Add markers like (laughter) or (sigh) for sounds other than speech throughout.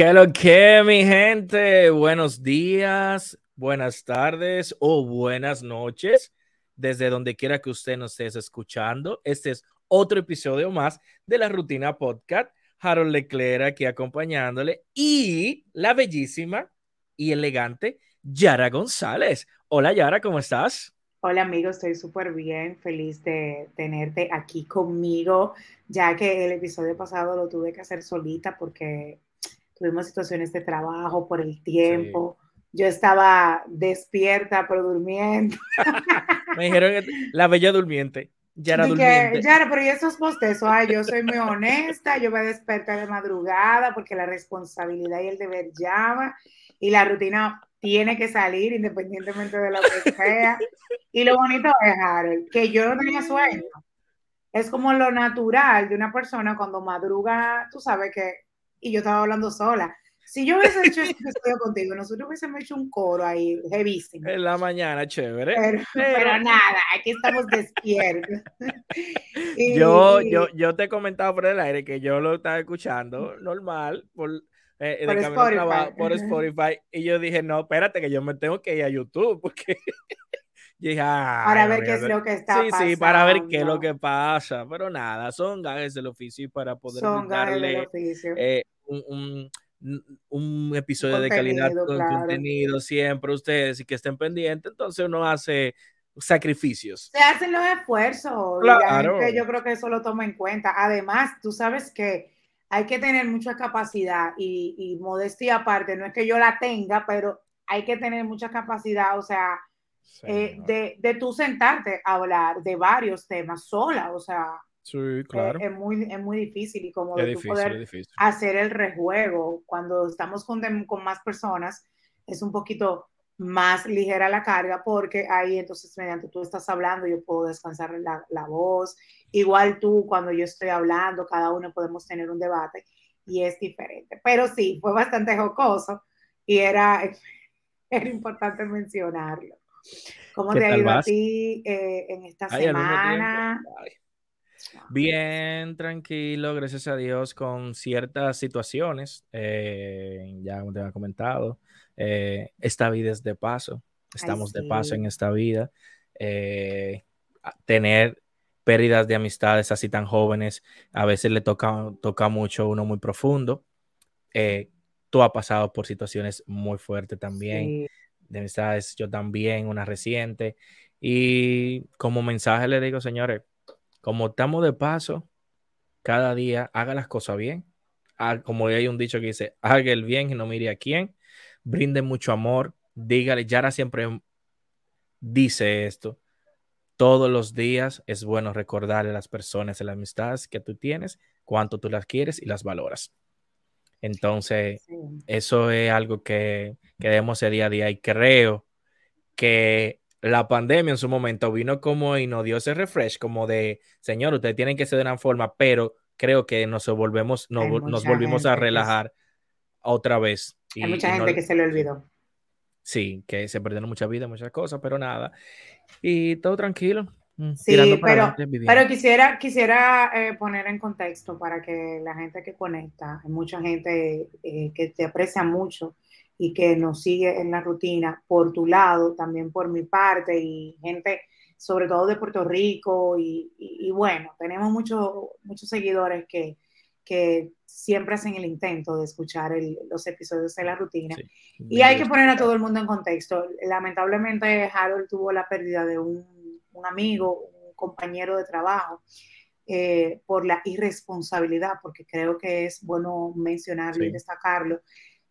¿Qué lo que, mi gente? Buenos días, buenas tardes o buenas noches, desde donde quiera que usted nos esté escuchando. Este es otro episodio más de la Rutina Podcast. Harold Leclerc aquí acompañándole y la bellísima y elegante Yara González. Hola Yara, ¿cómo estás? Hola amigo, estoy súper bien, feliz de tenerte aquí conmigo, ya que el episodio pasado lo tuve que hacer solita porque tuvimos situaciones de trabajo por el tiempo. Yo estaba despierta, pero durmiendo. (laughs) Me dijeron la bella durmiente. Yara durmiente. Yara, pero ¿y esos postezos? Ay, yo soy muy honesta, yo me despierto de madrugada porque la responsabilidad y el deber llama y la rutina tiene que salir independientemente de lo que sea. Y lo bonito es, Harold, que yo no tenía sueño. Es como lo natural de una persona cuando madruga, tú sabes que y yo estaba hablando sola. Si yo hubiese hecho este episodio contigo, nosotros hubiésemos hecho un coro ahí, heavísimo. En la mañana, chévere. Pero, (laughs) nada, aquí estamos despiertos. (laughs) yo, yo, yo te comentaba por el aire que yo lo estaba escuchando normal por, eh, por, Spotify. por Spotify. Y yo dije, no, espérate, que yo me tengo que ir a YouTube porque. (laughs) Dije, para ver qué es lo que está pasando. Sí, sí, para ver qué es lo que pasa. Pero nada, son gajes del oficio y para poder darle eh, un, un, episodio de calidad con contenido siempre ustedes y que estén pendientes. Entonces uno hace sacrificios. Se hacen los esfuerzos. Claro. yo creo que eso lo toma en cuenta. Además, tú sabes que hay que tener mucha capacidad y, y modestia aparte. No es que yo la tenga, pero hay que tener mucha capacidad. O sea, eh, de, de tú sentarte a hablar de varios temas sola, o sea, sí, claro. es, muy, es muy difícil y como de poder hacer el rejuego cuando estamos con, con más personas, es un poquito más ligera la carga porque ahí entonces mediante tú estás hablando yo puedo descansar la, la, voz, igual tú cuando yo estoy hablando, cada uno podemos tener un debate y es diferente. Pero sí, fue bastante jocoso y era, (laughs) era importante mencionarlo. ¿Cómo te ha ido a ti eh, en esta semana? Bien, tranquilo, gracias a Dios, con ciertas situaciones, eh, ya como te había comentado, eh, esta vida es de paso, estamos de paso en esta vida, tener pérdidas de amistades así tan jóvenes, a veces le toca, toca mucho uno muy profundo, tú has pasado por situaciones muy fuertes también de amistades, yo también, una reciente. Y como mensaje le digo, señores, como estamos de paso, cada día haga las cosas bien. Ah, como hay un dicho que dice, haga el bien y no mire a quién. Brinde mucho amor. Dígale, Yara siempre dice esto. Todos los días es bueno recordarle a las personas y las amistades que tú tienes, cuánto tú las quieres y las valoras. Entonces, eso es algo que, que debemos hacer día a día y creo que la pandemia en su momento vino como y nos dio ese refresh, como de, señor, ustedes tienen que ser de una forma, pero creo que nos volvemos, nos volvimos a relajar otra vez. Hay mucha gente que se le olvidó. Sí, que se perdieron mucha vida, muchas cosas, pero nada. Y todo tranquilo. Sí, pero, pero quisiera, quisiera eh, poner en contexto para que la gente que conecta, hay mucha gente eh, que te aprecia mucho y que nos sigue en la rutina por tu lado, también por mi parte y gente sobre todo de Puerto Rico y, bueno, tenemos muchos muchos seguidores que, que siempre hacen el intento de escuchar los episodios de la rutina. y hay que poner a todo el mundo en contexto. Lamentablemente Harold tuvo la pérdida de un un amigo, un compañero de trabajo, eh, por la irresponsabilidad, porque creo que es bueno mencionarlo y destacarlo,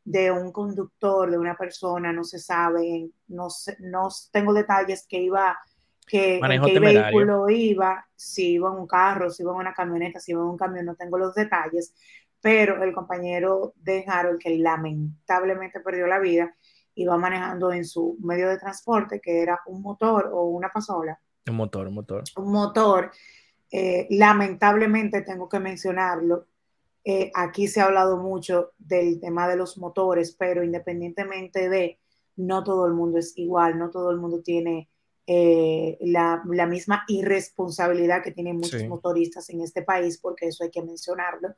de un conductor, de una persona, no se sabe, no, no tengo detalles que iba, que, en qué vehículo iba, si iba en un carro, si iba en una camioneta, si iba en un camión, no tengo los detalles, pero el compañero de Harold, que lamentablemente perdió la vida, iba manejando en su medio de transporte, que era un motor o una pasola, un motor, un motor. Un motor. Eh, lamentablemente tengo que mencionarlo. Eh, aquí se ha hablado mucho del tema de los motores, pero independientemente de, no todo el mundo es igual, no todo el mundo tiene eh, la, misma irresponsabilidad que tienen muchos motoristas en este país, porque eso hay que mencionarlo.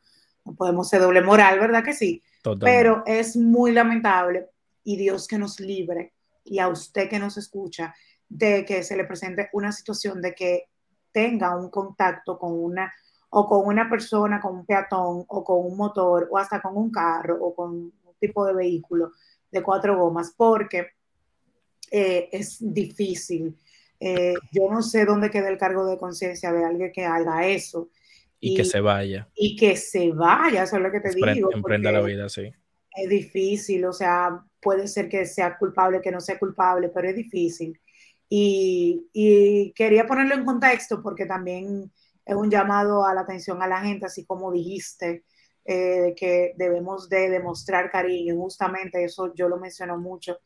no podemos ser doble moral, ¿verdad que sí? Pero es muy lamentable y Dios que nos libre y a usted que nos escucha de que se le presente una situación de que tenga un contacto con una o con una persona, con un peatón o con un motor o hasta con un carro o con un tipo de vehículo de cuatro gomas, porque eh, es difícil. Eh, yo no sé dónde queda el cargo de conciencia de alguien que haga eso. Y, que se vaya. Y que se vaya, eso es lo que te digo. Emprenda la vida, sí. Es difícil, o sea, puede ser que sea culpable, que no sea culpable, pero es difícil. Y, y quería ponerlo en contexto porque también es un llamado a la atención a la gente, así como dijiste, eh, que debemos de demostrar cariño. Justamente eso yo lo menciono mucho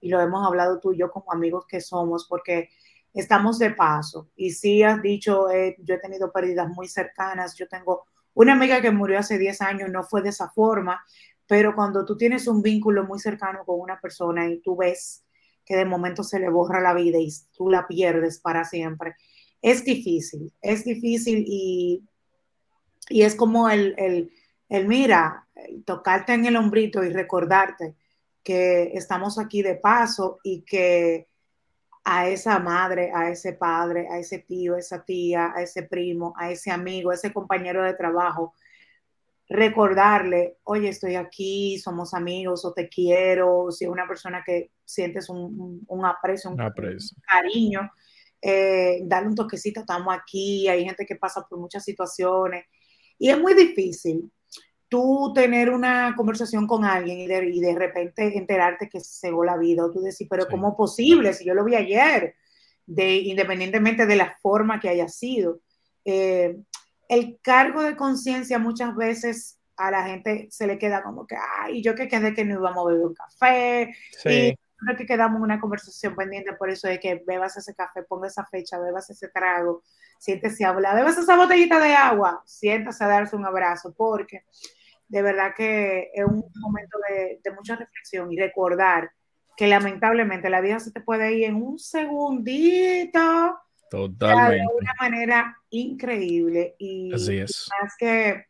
y lo hemos hablado tú y yo como amigos que somos, porque estamos de paso. Y sí has dicho, eh, yo he tenido pérdidas muy cercanas, yo tengo una amiga que murió hace 10 años, no fue de esa forma, pero cuando tú tienes un vínculo muy cercano con una persona y tú ves que de momento se le borra la vida y tú la pierdes para siempre, es difícil, es difícil y, y es como el, el, el, mira, tocarte en el hombrito y recordarte que estamos aquí de paso y que a esa madre, a ese padre, a ese tío, a esa tía, a ese primo, a ese amigo, a ese compañero de trabajo, recordarle, oye, estoy aquí, somos amigos o te quiero, si es una persona que sientes un, aprecio, un, cariño, eh, darle un toquecito, estamos aquí, hay gente que pasa por muchas situaciones y es muy difícil tú tener una conversación con alguien y de, y de repente enterarte que se cegó la vida, o tú decir, pero ¿cómo es posible? Si yo lo vi ayer, de, independientemente de la forma que haya sido. Eh, el cargo de conciencia muchas veces a la gente se le queda como que, ay, yo que quedé que no íbamos a beber un café, sí. y que quedamos una conversación pendiente, por eso es que bebas ese café, ponga esa fecha, bebas ese trago, siéntese a hablar, bebas esa botellita de agua, siéntase a darse un abrazo, porque de verdad que es un momento de, mucha reflexión y recordar que lamentablemente la vida se te puede ir en un segundito. Totalmente. De una manera increíble. Y Así es. Más que,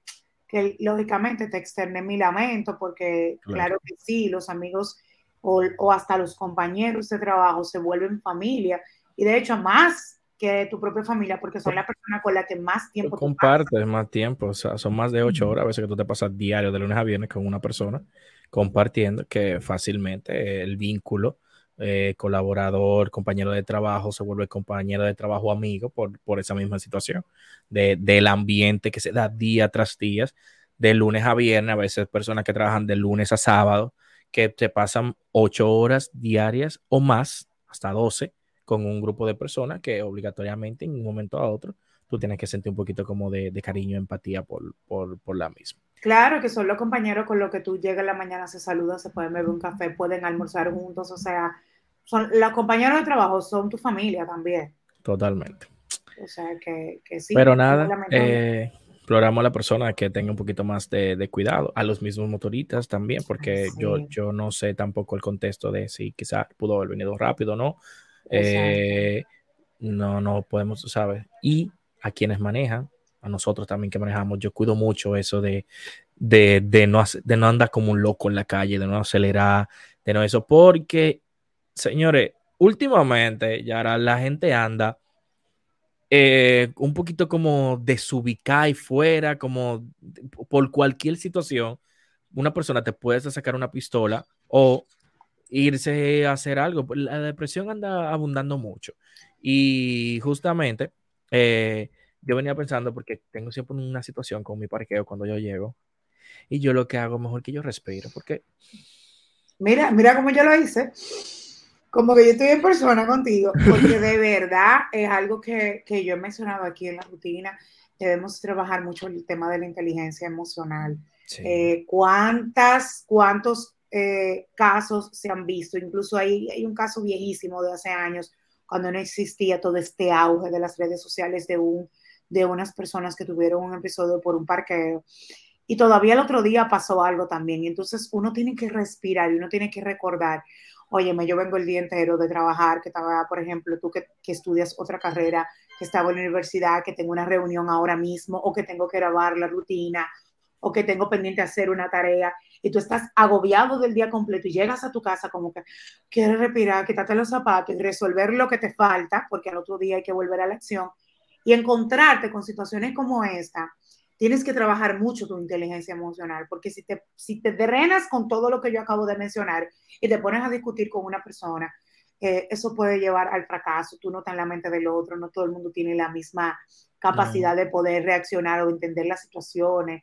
que lógicamente te externé mi lamento, porque claro, que sí, los amigos o, o, hasta los compañeros de trabajo se vuelven familia. Y de hecho, más que tu propia familia, porque son la persona con la que más tiempo compartes, más tiempo, o sea, son más de ocho horas a veces que tú te pasas diario de lunes a viernes con una persona compartiendo que fácilmente el vínculo eh, colaborador, compañero de trabajo, se vuelve compañero de trabajo amigo por, por esa misma situación, de, del ambiente que se da día tras día, de lunes a viernes, a veces personas que trabajan de lunes a sábado, que te pasan ocho horas diarias o más, hasta doce, con un grupo de personas que obligatoriamente en un momento a otro tú tienes que sentir un poquito como de, de cariño, empatía por, por, por, la misma. Claro, que son los compañeros con los que tú llegas en la mañana, se saludan, se pueden beber un café, pueden almorzar juntos, o sea, son los compañeros de trabajo son tu familia también. Totalmente. O sea, que, que sí. Pero nada, eh, exploramos a la persona que tenga un poquito más de, de, cuidado, a los mismos motoristas también, porque yo, yo no sé tampoco el contexto de si quizás pudo haber venido rápido o no, eh, no, no podemos, ¿sabes? Y a quienes manejan, a nosotros también que manejamos, yo cuido mucho eso de, de, de, no, de no andar como un loco en la calle, de no acelerar, de no eso, porque, señores, últimamente ya la gente anda eh, un poquito como desubicada y fuera, como por cualquier situación, una persona te puede sacar una pistola o irse a hacer algo. La depresión anda abundando mucho. Y justamente eh, yo venía pensando, porque tengo siempre una situación con mi parqueo cuando yo llego, y yo lo que hago mejor que yo respiro, porque... Mira, mira cómo yo lo hice. Como que yo estoy en persona contigo, porque de (laughs) verdad es algo que, que yo he mencionado aquí en la rutina. Debemos trabajar mucho el tema de la inteligencia emocional. Eh, ¿Cuántas, cuántos eh, casos se han visto. Incluso hay, hay un caso viejísimo de hace años, cuando no existía todo este auge de las redes sociales de, un, de unas personas que tuvieron un episodio por un parqueo. Y todavía el otro día pasó algo también. Entonces uno tiene que respirar y uno tiene que recordar, óyeme, yo vengo el día entero de trabajar, que estaba, por ejemplo, tú que, que, estudias otra carrera, que estaba en la universidad, que tengo una reunión ahora mismo o que tengo que grabar la rutina o que tengo pendiente hacer una tarea y tú estás agobiado del día completo y llegas a tu casa como que quieres respirar, quitarte los zapatos y resolver lo que te falta, porque al otro día hay que volver a la acción y encontrarte con situaciones como esta, tienes que trabajar mucho tu inteligencia emocional, porque si te, si te drenas con todo lo que yo acabo de mencionar y te pones a discutir con una persona, eh, eso puede llevar al fracaso, tú no estás en la mente del otro, no todo el mundo tiene la misma capacidad de poder reaccionar o entender las situaciones,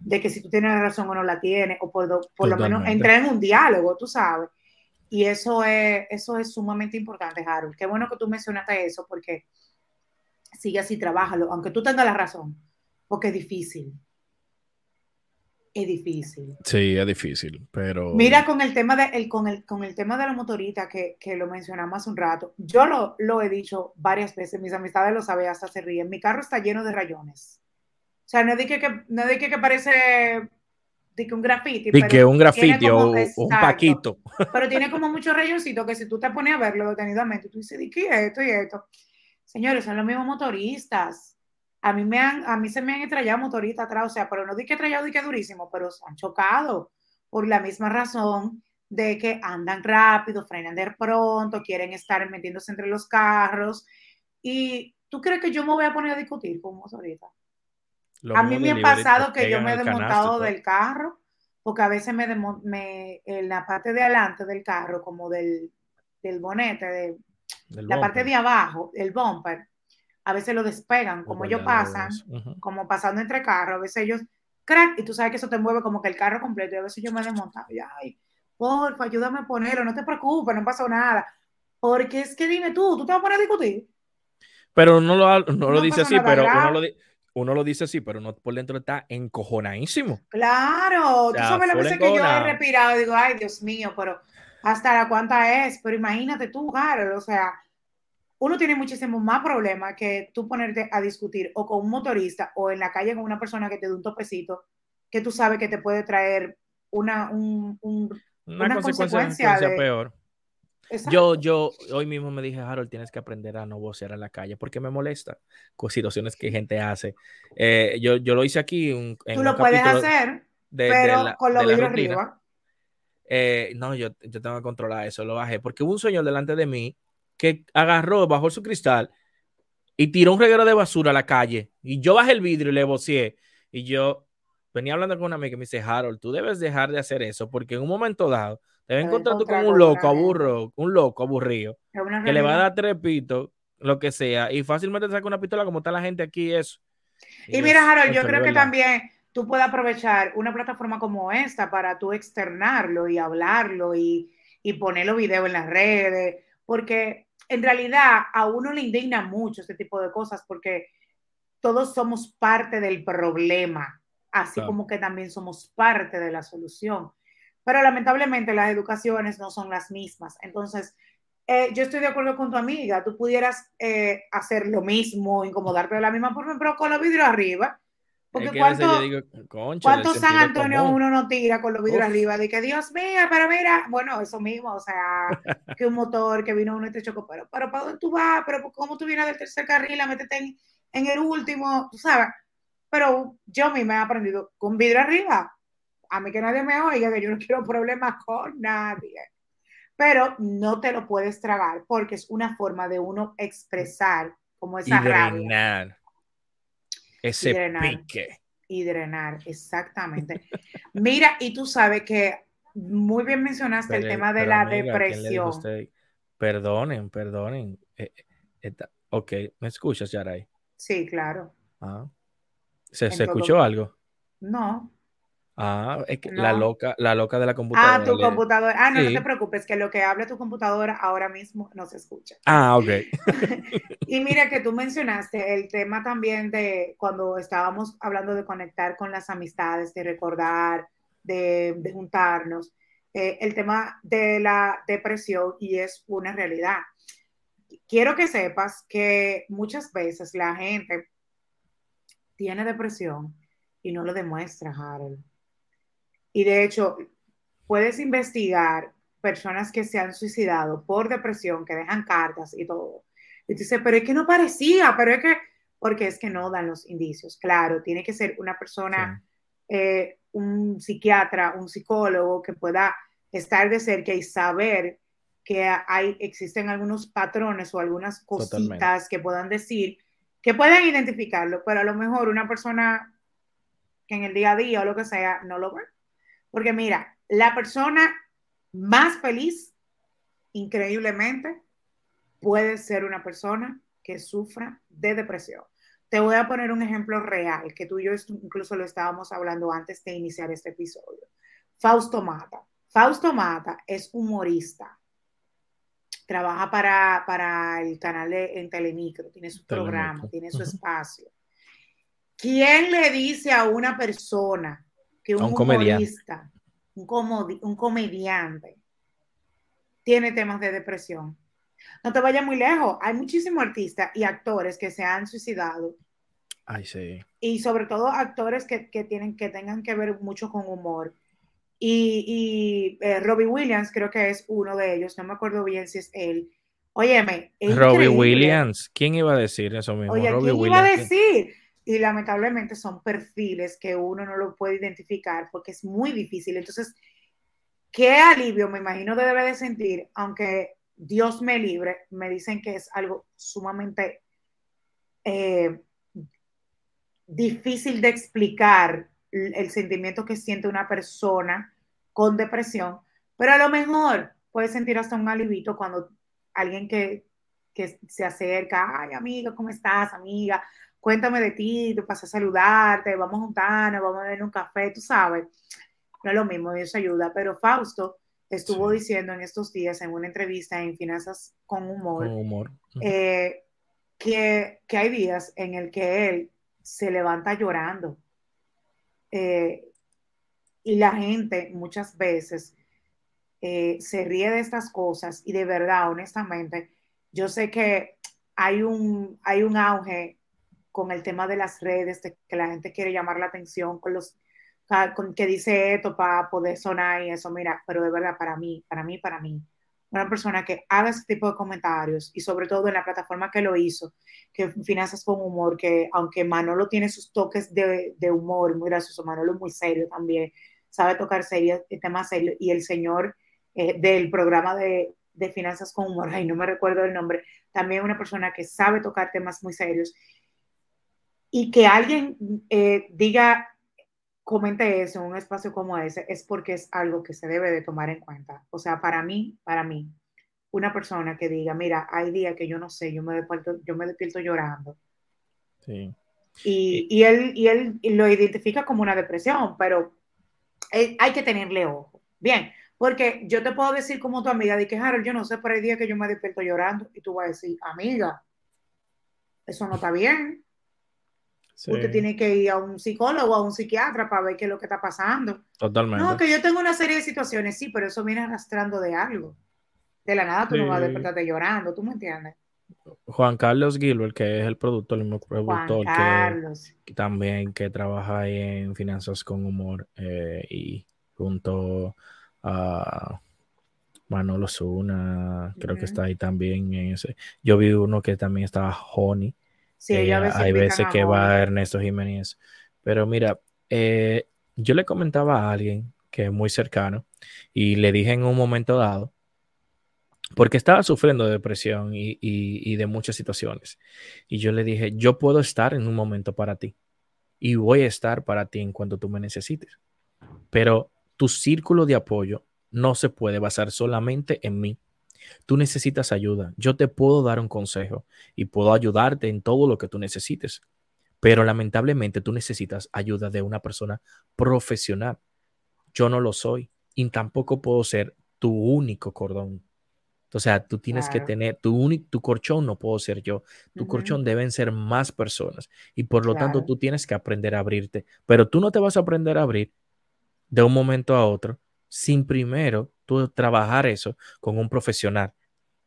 de que si tú tienes la razón o no la tienes, o por, por lo menos entrar en un diálogo, tú sabes. Y eso es, eso es sumamente importante, Harold. Qué bueno que tú mencionaste eso, porque sigue así, trabájalo, aunque tú tengas la razón, porque es difícil. Es difícil. Sí, es difícil, pero... Mira con el tema de, el, con el, con el tema de la motorita que, que lo mencionamos hace un rato, yo lo, lo, he dicho varias veces, mis amistades lo saben, hasta se ríen, mi carro está lleno de rayones. O sea, no dije que, no dije que parece que un grafiti. Y que un grafiti o, un paquito. Pero tiene como muchos rayoncitos que si tú te pones a verlo detenidamente, tú dices, ¿de qué es esto y esto? Señores, son los mismos motoristas. A mí, me han, a mí se me han estrellado motoristas atrás, o sea, pero no di que estrellado, di que durísimo, pero se han chocado por la misma razón de que andan rápido, frenan de pronto, quieren estar metiéndose entre los carros. Y tú crees que yo me voy a poner a discutir con un motorista. A mí me ha pasado que yo me he desmontado del carro, porque a veces me, me en la parte de adelante del carro, como del, del bonete, de, la parte de abajo, el bumper, a veces lo despegan, como ellos pasan, como pasando entre carros, a veces ellos crack, y tú sabes que eso te mueve como que el carro completo, y a veces yo me he desmontado, y ay, porfa, ayúdame a ponerlo, no te preocupes, no pasó nada, porque es que dime tú, tú te vas a poner a discutir. Pero no lo, no lo dice así, pero uno lo, uno lo, dice así, pero no por dentro está encojonadísimo. Claro, tú sabes la veces que yo he respirado, digo, ay, Dios mío, pero hasta la cuánta es, pero imagínate tú, Harold, o sea, uno tiene muchísimo más problemas que tú ponerte a discutir o con un motorista o en la calle con una persona que te da un topecito que tú sabes que te puede traer una, una, consecuencia, peor. Yo, yo hoy mismo me dije, Harold, tienes que aprender a no vocear en la calle porque me molesta con situaciones que gente hace. Eh, yo, yo lo hice aquí. en Tú lo puedes hacer, pero con lo vidrios arriba. Eh, no, yo, yo tengo que controlar eso, lo bajé, porque hubo un señor delante de mí que agarró, bajó su cristal y tiró un reguero de basura a la calle. Y yo bajé el vidrio y le vocié. Y yo venía hablando con una amiga que me dice, Harold, tú debes dejar de hacer eso, porque en un momento dado te vas a encontrar tú con un loco aburro, un loco aburrido, que le va a dar trepito, lo que sea, y fácilmente te saca una pistola como está la gente aquí, eso. Y, mira, Harold, yo creo que también tú puedes aprovechar una plataforma como esta para tú externarlo y hablarlo y, y poner los videos en las redes, porque en realidad a uno le indigna mucho este tipo de cosas porque todos somos parte del problema, así como que también somos parte de la solución. Pero lamentablemente las educaciones no son las mismas. Entonces, eh, yo estoy de acuerdo con tu amiga, tú pudieras eh, hacer lo mismo, incomodarte de la misma forma, pero con los vidrios arriba porque cuánto, San Antonio uno no tira con los vidrios arriba? De que Dios mío, pero mira, bueno, eso mismo, o sea, (laughs) que un motor que vino uno y te chocó, pero, pero ¿para dónde tú vas? Pero ¿cómo tú vienes del tercer carril a meterte en, en el último? Tú sabes, pero yo misma he aprendido con vidrio arriba. A mí que nadie me oiga, que yo no quiero problemas con nadie. Pero no te lo puedes tragar porque es una forma de uno expresar como esa rabia ese pique. Y drenar, exactamente. Mira, y tú sabes que muy bien mencionaste el tema de la depresión. Perdonen, perdonen. Eh, eh, ok, ¿me escuchas, Yaray? Sí, claro. Ah. ¿Se, ¿se escuchó algo? No. Ah, es que la loca, la loca de la computadora. Ah, tu computadora. Ah, no, no te preocupes, que lo que hable tu computadora ahora mismo no se escucha. Ah, ok. (laughs) y mira que tú mencionaste el tema también de cuando estábamos hablando de conectar con las amistades, de recordar, de, juntarnos, eh, el tema de la depresión y es una realidad. Quiero que sepas que muchas veces la gente tiene depresión y no lo demuestra, Harold y de hecho, puedes investigar personas que se han suicidado por depresión, que dejan cartas y todo. Y dice, pero es que no parecía, pero es que, porque es que no dan los indicios. Claro, tiene que ser una persona eh, un psiquiatra, un psicólogo que pueda estar de cerca y saber que hay, existen algunos patrones o algunas cositas que puedan decir, que puedan identificarlo, pero a lo mejor una persona que en el día a día o lo que sea no lo ve. Porque mira, la persona más feliz, increíblemente, puede ser una persona que sufra de depresión. Te voy a poner un ejemplo real, que tú y yo incluso lo estábamos hablando antes de iniciar este episodio. Fausto Mata. Fausto Mata es humorista. Trabaja para, el canal de, en Telemicro, tiene su programa, tiene su espacio. ¿Quién le dice a una persona que un, humorista, un, un comediante, tiene temas de depresión? No te vayas muy lejos. Hay muchísimos artistas y actores que se han suicidado. Ay, sí. Y sobre todo actores que, tienen, que tengan que ver mucho con humor. Y, y eh, Robbie Williams creo que es uno de ellos. No me acuerdo bien si es él. Óyeme. Robbie Williams. ¿Quién iba a decir eso mismo? Oye, ¿quién iba a decir? Y lamentablemente son perfiles que uno no lo puede identificar porque es muy difícil. Entonces, qué alivio me imagino que debe de sentir, aunque Dios me libre, me dicen que es algo sumamente eh, difícil de explicar el sentimiento que siente una persona con depresión, pero a lo mejor puede sentir hasta un alivito cuando alguien que, se acerca, ay amiga, ¿cómo estás, amiga? Cuéntame de ti, te paso a saludarte, vamos a juntarnos, vamos a ver un café, tú sabes. No es lo mismo, Dios ayuda, pero Fausto estuvo diciendo en estos días en una entrevista en Finanzas con Humor, eh, que, hay días en el que él se levanta llorando. Eh, y la gente muchas veces eh, se ríe de estas cosas y de verdad, honestamente, yo sé que hay un, hay un auge con el tema de las redes, de que la gente quiere llamar la atención con los que dice esto para poder sonar y eso, mira, pero de verdad, para mí, para mí, para mí, una persona que haga ese tipo de comentarios y sobre todo en la plataforma que lo hizo, que Finanzas con Humor, que aunque Manolo tiene sus toques de, de humor, muy gracioso, Manolo es muy serio también, sabe tocar serios, temas serios, y el señor eh, del programa de, de Finanzas con Humor, (laughs) ay, no me recuerdo el nombre, también una persona que sabe tocar temas muy serios, y que alguien eh, diga comente eso en un espacio como ese es porque es algo que se debe de tomar en cuenta. O sea, para mí, para mí, una persona que diga, mira, hay días que yo no sé, yo me despierto, yo me despierto llorando. Sí. Y, y, él, y él lo identifica como una depresión, pero hay que tenerle ojo. Bien, porque yo te puedo decir como tu amiga, de que Harold, yo no sé, pero hay días que yo me despierto llorando y tú vas a decir, amiga, eso no está bien. Usted tiene que ir a un psicólogo, a un psiquiatra para ver qué es lo que está pasando. Totalmente. No, que yo tengo una serie de situaciones, sí, pero eso viene arrastrando de algo. De la nada tú no vas a despertarte llorando, ¿tú me entiendes? Juan Carlos Gilbert, que es el productor, el mismo productor que, también que trabaja ahí en Finanzas con Humor eh, y junto a Manolo Zuna, creo que está ahí también en ese. Yo vi uno que también estaba Honey, Sí, eh, hay veces que va Ernesto Jiménez. Pero mira, eh, yo le comentaba a alguien que es muy cercano y le dije en un momento dado, porque estaba sufriendo de depresión y, de muchas situaciones. Y yo le dije, yo puedo estar en un momento para ti y voy a estar para ti en cuanto tú me necesites. Pero tu círculo de apoyo no se puede basar solamente en mí Tú necesitas ayuda. Yo te puedo dar un consejo y puedo ayudarte en todo lo que tú necesites. Pero lamentablemente tú necesitas ayuda de una persona profesional. Yo no lo soy y tampoco puedo ser tu único cordón. O sea, tú tienes que tener tu único, tu corchón no puedo ser yo. Tu corchón deben ser más personas y por lo tanto tú tienes que aprender a abrirte. Pero tú no te vas a aprender a abrir de un momento a otro sin primero tú trabajar eso con un profesional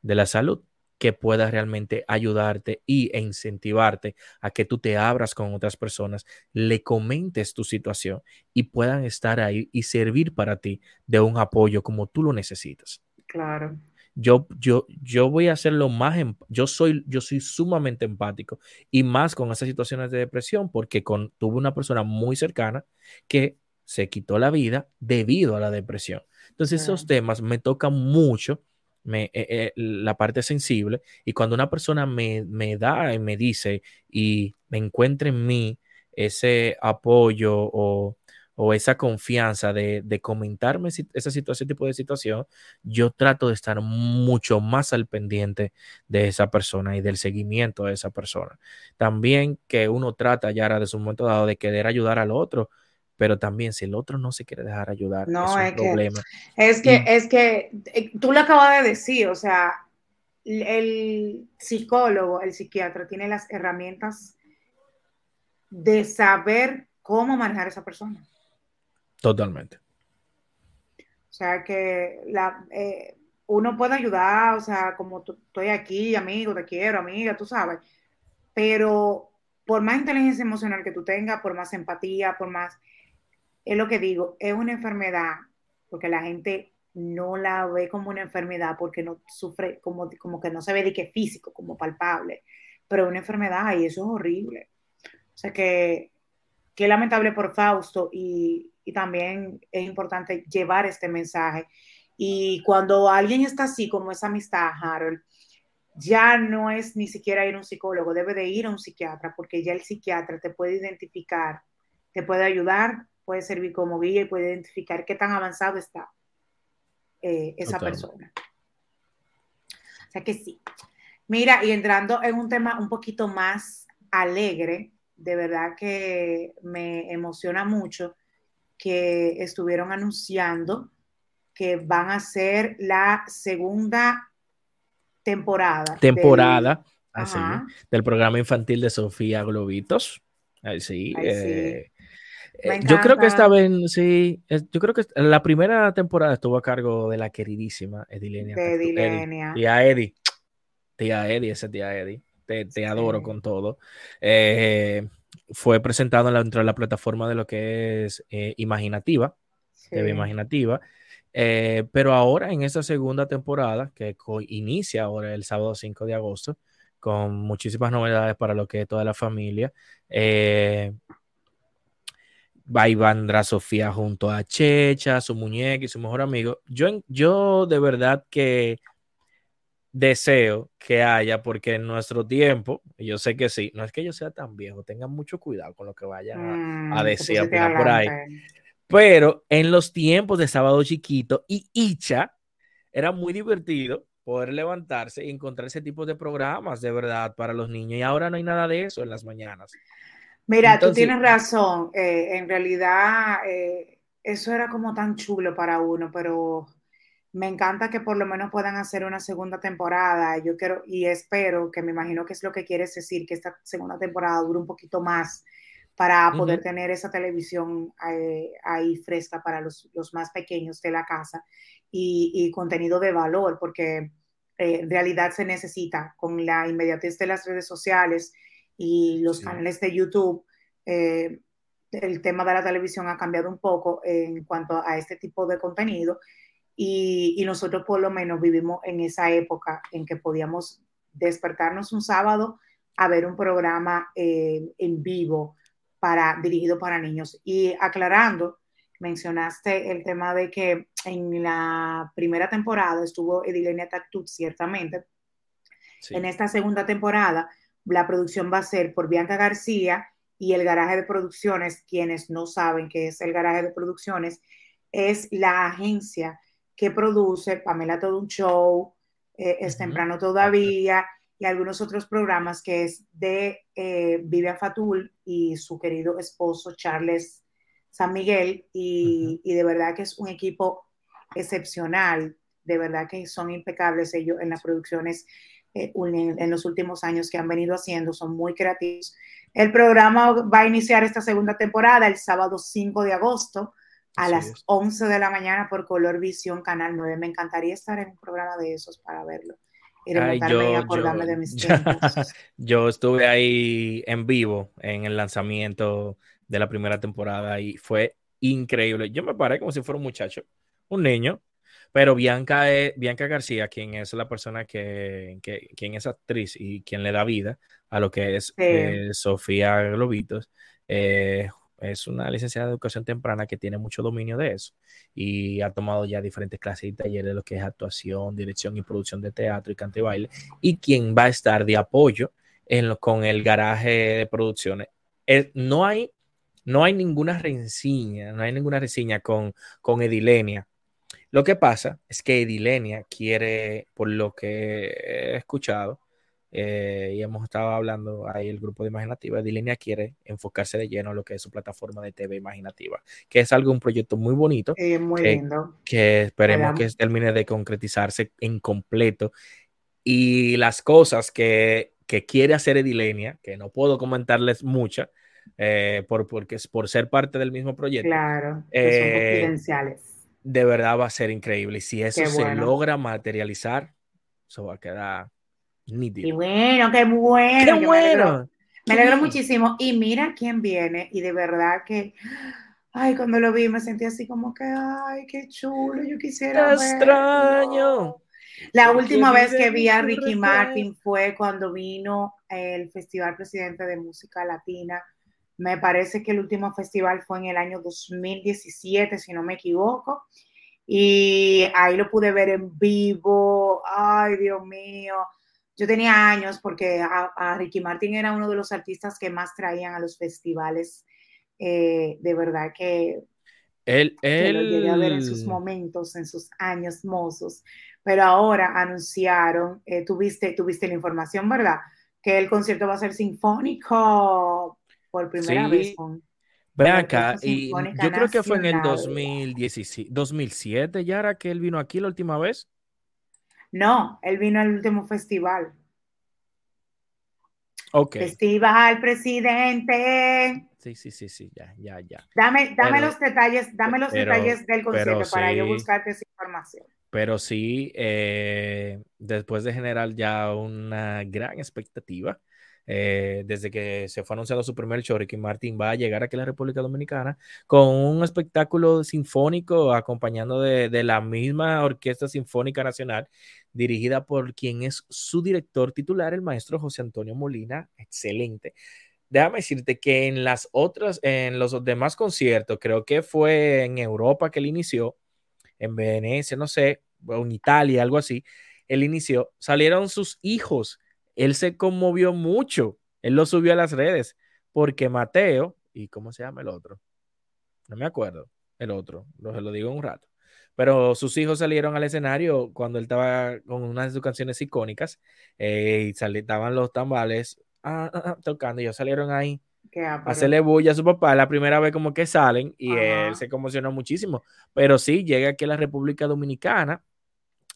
de la salud que pueda realmente ayudarte y e incentivarte a que tú te abras con otras personas, le comentes tu situación y puedan estar ahí y servir para ti de un apoyo como tú lo necesitas. Claro. yo, yo, yo voy a hacerlo más, em, yo soy, yo soy sumamente empático y más con esas situaciones de depresión porque con, tuve una persona muy cercana que se quitó la vida debido a la depresión. Entonces esos temas me tocan mucho, me, eh, eh, la parte sensible y cuando una persona me, me da y me dice y me encuentra en mí ese apoyo o o esa confianza de, comentarme esa situación, tipo de situación, yo trato de estar mucho más al pendiente de esa persona y del seguimiento de esa persona. También que uno trata ya de su momento dado de querer ayudar al otro, pero también si el otro no se quiere dejar ayudar, no, es, un problema. es que, es que eh, tú lo acabas de decir, o sea, el psicólogo, el psiquiatra tiene las herramientas de saber cómo manejar a esa persona. Totalmente. O sea que la, eh, uno puede ayudar, o sea, como estoy aquí, amigo, te quiero, amiga, tú sabes, pero por más inteligencia emocional que tú tengas, por más empatía, por más, es lo que digo, es una enfermedad, porque la gente no la ve como una enfermedad, porque no sufre, como, como que no se ve de que físico, como palpable, pero es una enfermedad y eso es horrible. O sea que, qué lamentable por Fausto y, y también es importante llevar este mensaje. Y cuando alguien está así, como esa amistad, Harold, ya no es ni siquiera ir a un psicólogo, debe de ir a un psiquiatra, porque ya el psiquiatra te puede identificar, te puede ayudar, puede servir como guía y puede identificar qué tan avanzado está eh, esa persona. O sea que sí. Mira, y entrando en un tema un poquito más alegre, de verdad que me emociona mucho que estuvieron anunciando que van a ser la segunda temporada. Temporada, del, así, del programa infantil de Sofía Globitos. Ahí sí. Eh, eh, yo creo que esta vez, sí, yo creo que la primera temporada estuvo a cargo de la queridísima Edilenia. De Edilenia. Tía Edi. (tsk) Tía Edi, esa tía Edi. Te, adoro con todo. Eh, fue presentado dentro de la plataforma de lo que es eh, Imaginativa, TV Imaginativa. Eh, pero ahora en esta segunda temporada, que inicia ahora el sábado 5 de agosto, con muchísimas novedades para lo que es toda la familia. Eh, va Ivandra Sofía junto a Checha, su muñeca y su mejor amigo. Yo, yo de verdad que deseo que haya, porque en nuestro tiempo, yo sé que sí, no es que yo sea tan viejo, tengan mucho cuidado con lo que vayan a, mm, decir por ahí. Pero en los tiempos de Sábado Chiquito y Icha, era muy divertido poder levantarse y encontrar ese tipo de programas de verdad para los niños. Y ahora no hay nada de eso en las mañanas. Mira, tú tienes razón. Eh, en realidad, eh, eso era como tan chulo para uno, pero me encanta que por lo menos puedan hacer una segunda temporada. Yo quiero y espero que me imagino que es lo que quieres decir, que esta segunda temporada dure un poquito más para poder tener esa televisión eh, ahí fresca para los, más pequeños de la casa y, contenido de valor, porque eh, en realidad se necesita con la inmediatez de las redes sociales y los canales de YouTube. Eh, el tema de la televisión ha cambiado un poco en cuanto a este tipo de contenido y, nosotros por lo menos vivimos en esa época en que podíamos despertarnos un sábado a ver un programa eh, en vivo para, dirigido para niños. Y aclarando, mencionaste el tema de que en la primera temporada estuvo Edilenia Tactut, ciertamente. En esta segunda temporada, la producción va a ser por Bianca García y el garaje de producciones, quienes no saben qué es el garaje de producciones, es la agencia que produce Pamela Todo un Show, eh, Es Temprano Todavía y algunos otros programas que es de eh, Vivian Fatul y su querido esposo Charles San Miguel. Y, de verdad que es un equipo excepcional, de verdad que son impecables ellos en las producciones eh, en, los últimos años que han venido haciendo, son muy creativos. El programa va a iniciar esta segunda temporada el sábado 5 de agosto a las 11 de la mañana por Color Visión Canal 9. Me encantaría estar en un programa de esos para verlo. Y acordarme de mis (laughs) yo estuve ahí en vivo en el lanzamiento de la primera temporada y fue increíble. Yo me paré como si fuera un muchacho, un niño, Pero Bianca, Bianca García, quien es la persona que, quien es actriz y quien le da vida a lo que es eh, Sofía Globitos, eh, es una licenciada de educación temprana que tiene mucho dominio de eso y ha tomado ya diferentes clases y talleres de lo que es actuación, dirección y producción de teatro y canto y baile y quien va a estar de apoyo en con el garaje de producciones. Eh, no, hay, no hay ninguna reseña, no hay ninguna reseña con, con Edilenia lo que pasa es que Edilenia quiere, por lo que he escuchado, eh, y hemos estado hablando ahí el grupo de Imaginativa, Edilenia quiere enfocarse de lleno en lo que es su plataforma de TV Imaginativa, que es algo, un proyecto muy bonito. muy que, lindo. Que esperemos que termine de concretizarse en completo. Y las cosas que, que quiere hacer Edilenia, que no puedo comentarles muchas, eh, por, porque es por ser parte del mismo proyecto. Claro, que son eh, confidenciales de verdad va a ser increíble. Y si eso se logra materializar, eso va a quedar nítido. Y bueno, qué bueno. Qué bueno. Me alegro, muchísimo. Y mira quién viene. Y de verdad que, ay, cuando lo vi me sentí así como que, ay, qué chulo, yo quisiera. extraño. La última vez que vi a Ricky Martin fue cuando vino el Festival Presidente de Música Latina. Me parece que el último festival fue en el año 2017, si no me equivoco. Y ahí lo pude ver en vivo. Ay, Dios mío. Yo tenía años porque a, Ricky Martin era uno de los artistas que más traían a los festivales. Eh, de verdad que, él, él... lo llegué a ver en sus momentos, en sus años mozos. Pero ahora anunciaron, eh, tuviste, tuviste la información, ¿verdad? Que el concierto va a ser sinfónico por primera vez con... Ven acá, y yo creo que fue en el 2017, 2007, Yara, que él vino aquí la última vez. No, él vino al último festival. Ok. Festival, presidente. Sí, sí, sí, sí, ya, ya, ya. Dame, dame los detalles, dame los detalles del concierto para yo buscarte esa información. Pero sí, eh, después de generar ya una gran expectativa, eh, desde que se fue anunciado su primer show, Ricky Martin va a llegar aquí a la República Dominicana con un espectáculo sinfónico acompañando de, la misma Orquesta Sinfónica Nacional, dirigida por quien es su director titular, el maestro José Antonio Molina. Excelente. Déjame decirte que en las otras, en los demás conciertos, creo que fue en Europa que él inició, en Venecia, no sé, o en Italia, algo así, él inició, salieron sus hijos él se conmovió mucho. Él lo subió a las redes porque Mateo, ¿y cómo se llama el otro? No me acuerdo, el otro, lo, lo digo un rato. Pero sus hijos salieron al escenario cuando él estaba con una de sus canciones icónicas eh, y estaban los tambales ah, ah, ah, tocando y ellos salieron ahí a hacerle bulla a su papá. La primera vez como que salen y él se conmocionó muchísimo. Pero sí, llega aquí a la República Dominicana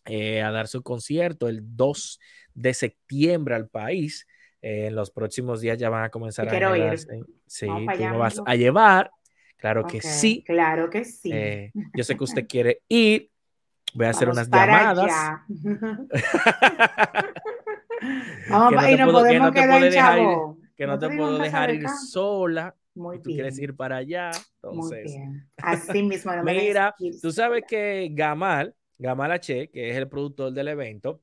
eh, a dar su concierto el 2 de septiembre al país. Eh, en los próximos días ya van a comenzar a quiero Sí, tú me vas a llevar. Claro que sí. Claro que sí. Eh, yo sé que usted quiere ir. Voy a hacer unas llamadas. (laughs) Vamos, que no y no podemos quedar en chavo. Que no, te puedo dejar ir sola. Muy tú quieres ir para allá. Entonces, Muy bien. Así mismo. Mira, tú sabes que Gamal, Gamal H, que es el productor del evento,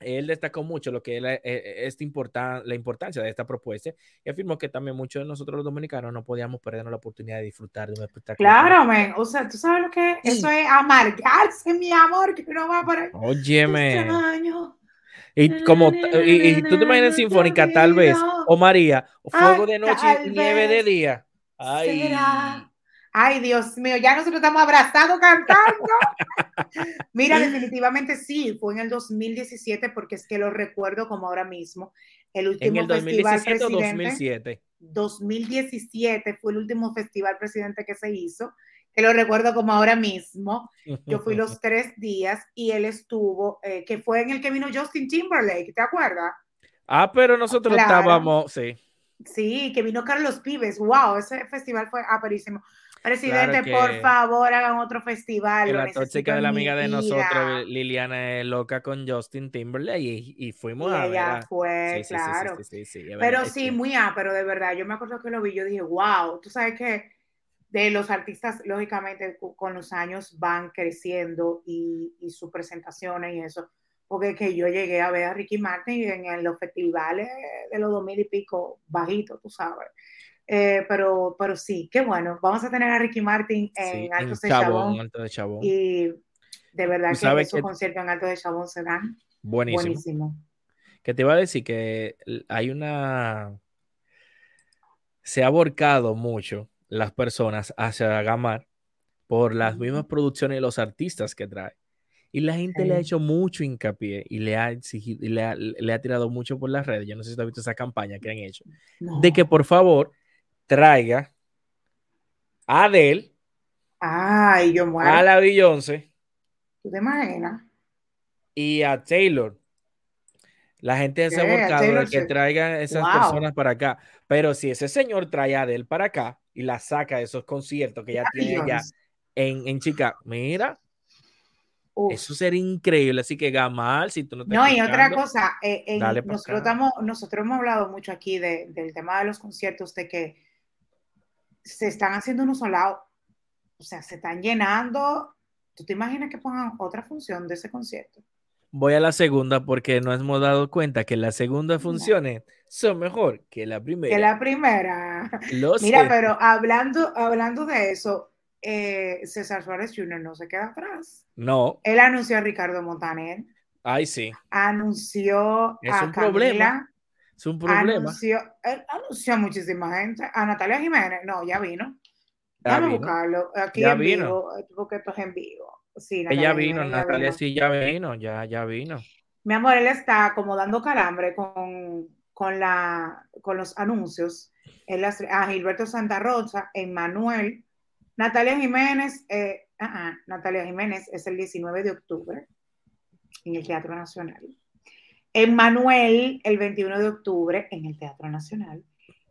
él destacó mucho lo que es la, eh, eh, la importancia de esta propuesta y afirmó que también muchos de nosotros los dominicanos no podíamos perdernos la oportunidad de disfrutar de un espectáculo. Claro, men. o sea, tú sabes lo que eso es amargarse, mi amor, que no va para Óyeme. Y como y, tú te imaginas sinfónica tal vez o María, o fuego de noche y nieve de día. Ay. Ay, Dios mío, ya nosotros estamos abrazados cantando. (laughs) Mira, definitivamente sí, fue en el 2017 porque es que lo recuerdo como ahora mismo. El último ¿En el 2017 o 2007? 2017 fue el último festival presidente que se hizo, que lo recuerdo como ahora mismo. Yo fui los (laughs) tres días y él estuvo, eh, que fue en el que vino Justin Timberlake, ¿te acuerdas? Ah, pero nosotros estábamos, sí. Sí, que vino Carlos Pibes, wow, ese festival fue aparísimo. Presidente, por favor, hagan otro festival. la tóxica de la amiga de nosotros, Liliana, es loca con Justin Timberlake y, fuimos a ella fue, claro. pero sí, muy A, pero de verdad, yo me acuerdo que lo vi, yo dije, wow, tú sabes que de los artistas, lógicamente, con los años van creciendo y, y sus presentaciones y eso. Porque que yo llegué a ver a Ricky Martin en, los festivales de los dos mil y pico, bajito, tú sabes. Eh, pero, pero sí, qué bueno. Vamos a tener a Ricky Martin en Alto de Chabón. Alto de Chabón. Y de verdad que esos conciertos en Alto de Chabón serán buenísimo. buenísimo. Que te iba a decir que hay una. Se ha volcado mucho las personas hacia Gamar por las mismas producciones y los artistas que trae. Y la gente le ha hecho mucho hincapié y le ha exigido, y le ha, tirado mucho por las redes. Yo no sé si has visto esa campaña que han hecho. De que por favor traiga a Adele. Ay, yo muero. A la Beyoncé. ¿Tú te imaginas? Y a Taylor. La gente se ha volcado de que traigan esas personas para acá. Pero si ese señor trae a Adele para acá y la saca de esos conciertos que ya tiene ya en, en Chicago, mira, eso sería increíble. Así que Gamal, si tú no te No, y otra cosa, eh, nosotros, estamos, nosotros hemos hablado mucho aquí del tema de los conciertos, de que se están haciendo unos solados, o sea, se están llenando. ¿Tú te imaginas que pongan otra función de ese concierto? Voy a la segunda porque no hemos dado cuenta que las segundas funciones son mejor que la primera. Que la primera. (laughs) Mira, pero hablando, hablando de eso, eh, César Suárez Jr. no se queda atrás. No. Él anunció a Ricardo Montaner. Ay, sí. Anunció es a un Problema. Es un problema. Anunció, anunció a muchísima gente. A Natalia Jiménez. No, ya vino. Déjame buscarlo. Aquí ya en vino. vivo, porque esto es en vivo. Sí, Ella vino, Natalia sí ya vino, ya, ya vino. Mi amor, él está como dando calambre con, con, la, con los anuncios. Él, a Gilberto Santa Rosa, Emmanuel, Natalia Jiménez, eh, Natalia Jiménez es el 19 de octubre en el Teatro Nacional. Emmanuel, el 21 de octubre en el Teatro Nacional.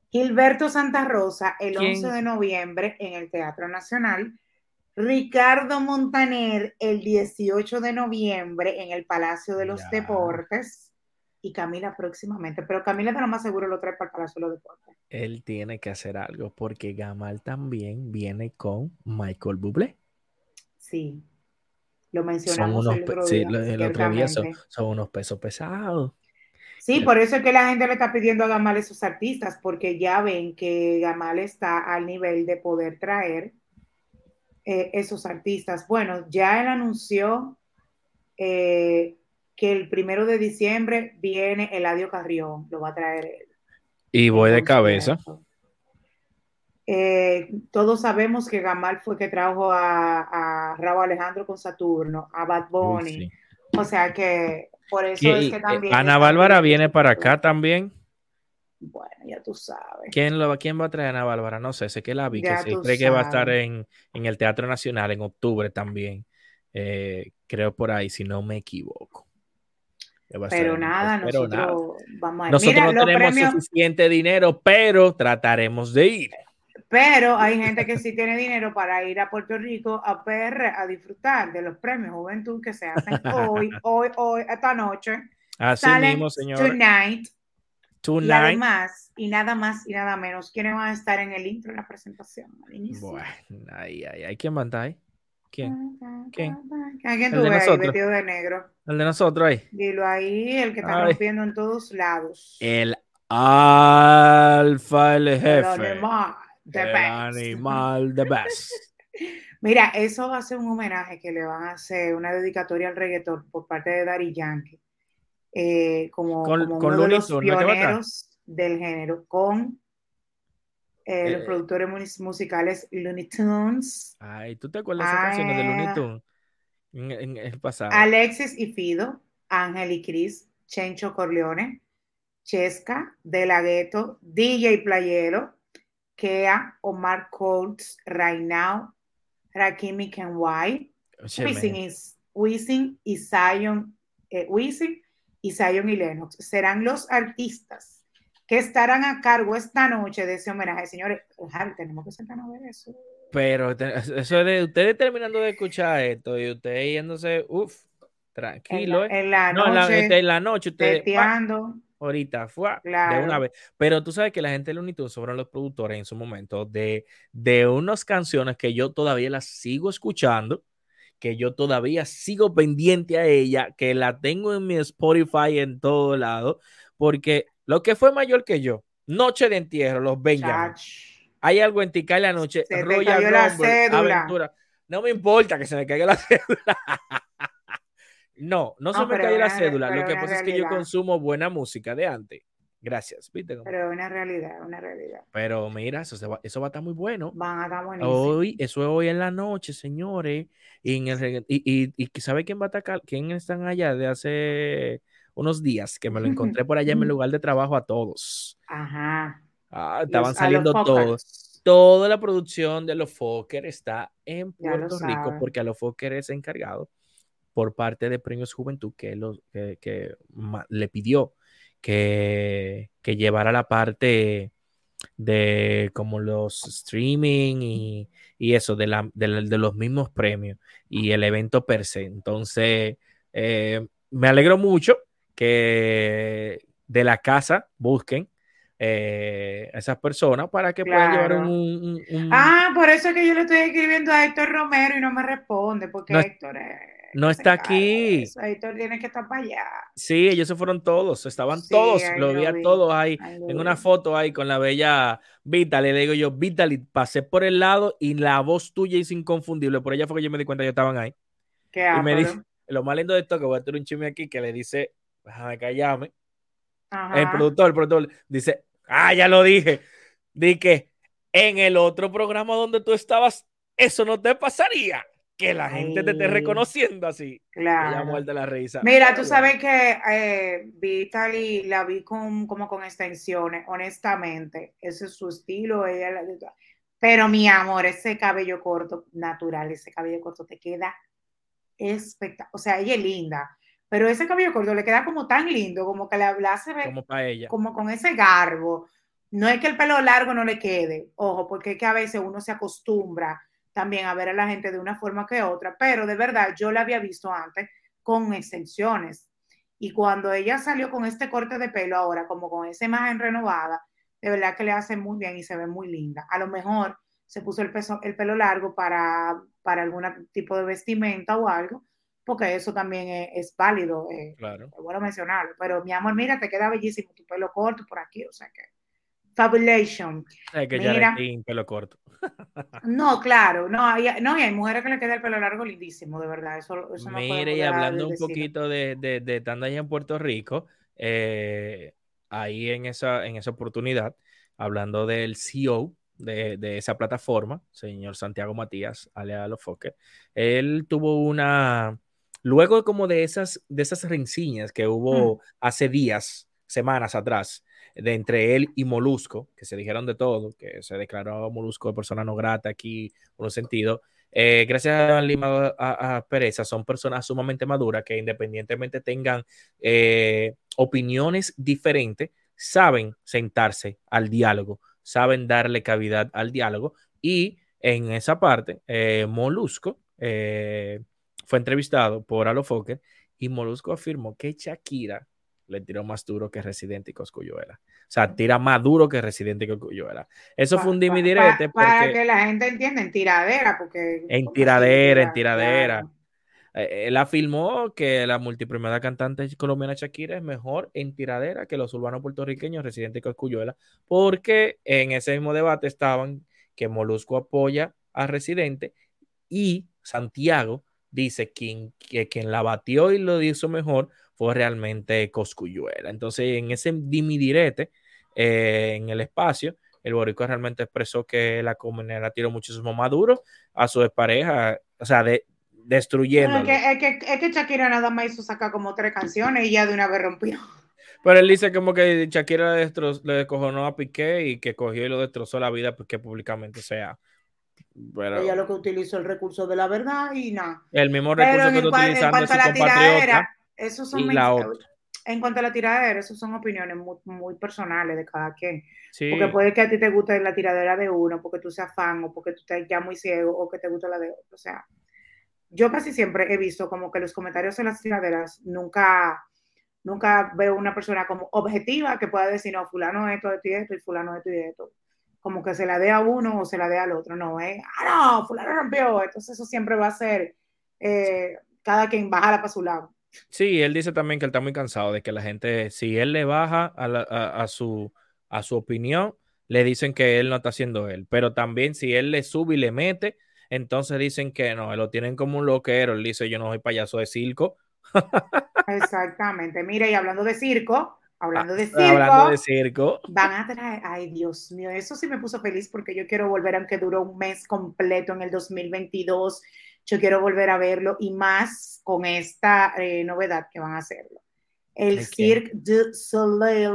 Gilberto Santa Rosa, el 11 de noviembre en el Teatro Nacional. Ricardo Montaner, el 18 de noviembre en el Palacio de los Deportes y Camila próximamente. Pero Camila de lo más seguro lo trae para el Palacio de los Deportes. Él tiene que hacer algo porque Gamal también viene con Michael Bublé. Sí, lo mencionamos son unos, el otro día. Sí, el otro día son, unos pesos pesados. Sí, por eso es que la gente le está pidiendo a Gamal esos artistas, porque ya ven que Gamal está al nivel de poder traer eh, esos artistas. Bueno, ya él anunció eh, que el primero de diciembre viene Eladio Carrión, lo va a traer él. Y voy de cabeza. Eh, todos sabemos que Gamal fue que trajo a, a Raúl Alejandro con Saturno, a Bad Bunny. O sea que por eso es que también. Ana Bárbara viene para acá también. Bueno, ya tú sabes. ¿Quién, lo, ¿Quién va a traer a Ana Bárbara? No sé, sé que la vi, que se cree que va a estar en, en, el Teatro Nacional en octubre también. Eh, creo por ahí, si no me equivoco. Pero nada, nosotros vamos a Nosotros no tenemos suficiente dinero, pero trataremos de ir. Pero hay gente que sí tiene dinero para ir a Puerto Rico a PR a disfrutar de los premios Juventud que se hacen hoy, (laughs) hoy, hoy, esta noche. Así mismo, señor. Tonight. Tonight. Y además, y nada más y nada menos, ¿quiénes van a estar en el intro de la presentación? Bueno, ahí, ahí, ahí. ¿Quién manda ahí? ¿Quién? ¿Quién? ¿A quién tú ves ahí vestido de negro? El de nosotros ahí. Dilo ahí, el que está rompiendo en todos lados. El alfa, el jefe. El animal, the el animal, the best. (laughs) Mira, eso va a ser un homenaje que le van a hacer, una dedicatoria al reggaetón por parte de Daddy Yankee. Eh, como, con, como uno de los pioneros del género, con eh, los eh, productores musicales Looney Tunes. Ay, ¿tú te acuerdas de esas canciones de Looney Tunes? En, el pasado. Alexis y Fido, Ángel y Cris, Chencho Corleone, Chesca, De La Ghetto, DJ Playero, Kea, Omar Coates, Right Now, Rakimi Kenway, Wisin, y Zion, eh, Wisin y Zion y Lennox. Serán los artistas que estarán a cargo esta noche de ese homenaje. Señores, tenemos que sentarnos a ver eso. Pero eso de ustedes terminando de escuchar esto y ustedes yéndose, uff, tranquilo. En la, noche. En la, noche, ustedes. Ahorita, fue de una vez. Pero tú sabes que la gente de Looney Tunes sobre los productores en su momento de, de unas canciones que yo todavía las sigo escuchando, que yo todavía sigo pendiente a ella, que la tengo en mi Spotify en todo lado, porque lo que fue mayor que yo, Noche de Entierro, los Benjamin. Hay algo en Tica la noche, Royal Aventura. No me importa que se me caiga la (laughs) cédula. No, no, se me caiga la cédula. Lo que pasa es que yo consumo buena música de antes. Gracias. ¿Viste pero es una realidad, una realidad. Pero mira, eso, va, eso va a estar muy bueno. Van a estar Hoy, eso es hoy en la noche, señores. Y, en el, y, y, ¿sabe quién va a atacar? ¿Quién están allá de hace unos días? Que me lo (laughs) encontré por allá en mi lugar de trabajo a todos. Ajá. Ah, estaban saliendo todos. Toda la producción de los Fokker está en Puerto Rico porque a los Fokker es encargado por parte de Premios Juventud que, lo, que le pidió que, que llevara la parte de como los streaming y, y eso, de, la, de, los mismos premios y el evento per se. Entonces, eh, me alegro mucho que de la casa busquen eh, a esas personas para que puedan llevar un, Ah, por eso es que yo le estoy escribiendo a Héctor Romero y no me responde, porque Héctor es no está aquí. Editor tiene que estar para allá. Sí, ellos se fueron todos, estaban todos, lo vi a todos ahí, en una foto ahí con la bella Vita, le digo yo, Vitaly, pasé por el lado y la voz tuya es inconfundible, por ella fue que yo me di cuenta que estaban ahí. ¿Qué y me dice, lo más lindo de esto, que voy a tener un chisme aquí, que le dice, déjame callarme, el productor, el productor, dice, ah, ya lo dije, di que en el otro programa donde tú estabas, eso no te pasaría que la gente te esté reconociendo así. Claro. de la risa. Mira, tú sabes que eh, Vitaly la vi con, como con extensiones, honestamente. Ese es su estilo. Ella Pero mi amor, ese cabello corto, natural, ese cabello corto te queda espectacular. O sea, ella es linda. Pero ese cabello corto le queda como tan lindo, como que le hablase como para ella. Como con ese garbo. No es que el pelo largo no le quede, ojo, porque es que a veces uno se acostumbra también a ver a la gente de una forma que otra, pero de verdad yo la había visto antes con extensiones. Y cuando ella salió con este corte de pelo ahora, como con esa imagen renovada, de verdad que le hace muy bien y se ve muy linda. A lo mejor se puso el, peso, el pelo largo para, para algún tipo de vestimenta o algo, porque eso también es, válido. Eh, claro. Es bueno mencionarlo. Pero mi amor, mira, te queda bellísimo tu pelo corto por aquí, o sea que. Fabulation. Hay que mira, pelo corto. No, claro, no hay, no, hay mujeres que le queda el pelo largo lindísimo, de verdad. Eso, eso Mire, y hablando un poquito de, de, de Tanda en Puerto Rico, eh, ahí en esa, en esa oportunidad, hablando del CEO de, de esa plataforma, señor Santiago Matías, alias Fokker, él tuvo una, luego como de esas, de esas rencillas que hubo mm. hace días, semanas atrás, de entre él y Molusco, que se dijeron de todo, que se declaró Molusco de persona no grata aquí, por un sentido. Eh, gracias a Lima a, Pereza, son personas sumamente maduras que independientemente tengan eh, opiniones diferentes, saben sentarse al diálogo, saben darle cavidad al diálogo y en esa parte, eh, Molusco fue entrevistado por Alofoque y Molusco afirmó que Shakira le tiró más duro que Residente y Coscuyuela. O sea, tira más duro que Residente y Coscuyuela. Eso fue un dimi direte. para que la gente entienda, en tiradera, porque. En tiradera, en tiradera. Eh, él afirmó que la multipremiada cantante colombiana Shakira es mejor en tiradera que los urbanos puertorriqueños Residente y Coscuyuela, porque en ese mismo debate estaban que Molusco apoya a Residente y Santiago dice quien, que quien la batió y lo hizo mejor fue realmente Coscuyuela. Entonces, en ese dimidirete, eh, en el espacio, el Boricua realmente expresó que la comunidad tiró muchísimo más duro a su pareja, o sea, de, destruyendo. es, que, es, que, Shakira nada más hizo sacar como tres canciones y ya de una vez rompió. Pero él dice como que Shakira le, le descojonó a Piqué y que cogió y lo destrozó la vida porque públicamente sea. Pero, Ella lo que utilizó el recurso de la verdad y nada. El mismo recurso que está utilizando su compatriota esos son En cuanto a la tiradera, esas son opiniones muy, personales de cada quien. Porque puede que a ti te guste la tiradera de uno, porque tú seas fan, o porque tú estés ya muy ciego, o que te guste la de otro. O sea, yo casi siempre he visto como que los comentarios en las tiraderas nunca, nunca veo una persona como objetiva que pueda decir, no, fulano esto, esto y esto, y fulano esto y esto. Como que se la dé a uno o se la dé al otro, no, es, ah, no, fulano rompió, entonces eso siempre va a ser eh, cada quien baja para su lado. Sí, él dice también que él está muy cansado de que la gente, si él le baja a, su, a su opinión, le dicen que él no está haciendo él. Pero también si él le sube y le mete, entonces dicen que no, lo tienen como un loquero. Él dice, yo no soy payaso de circo. Exactamente. Mira, y hablando de circo, hablando de (laughs) circo, hablando de circo, van a traer, ay Dios mío, eso sí me puso feliz porque yo quiero volver, aunque duró un mes completo en el 2022 yo quiero volver a verlo y más con esta eh, novedad que van a hacerlo. El Cirque du Soleil,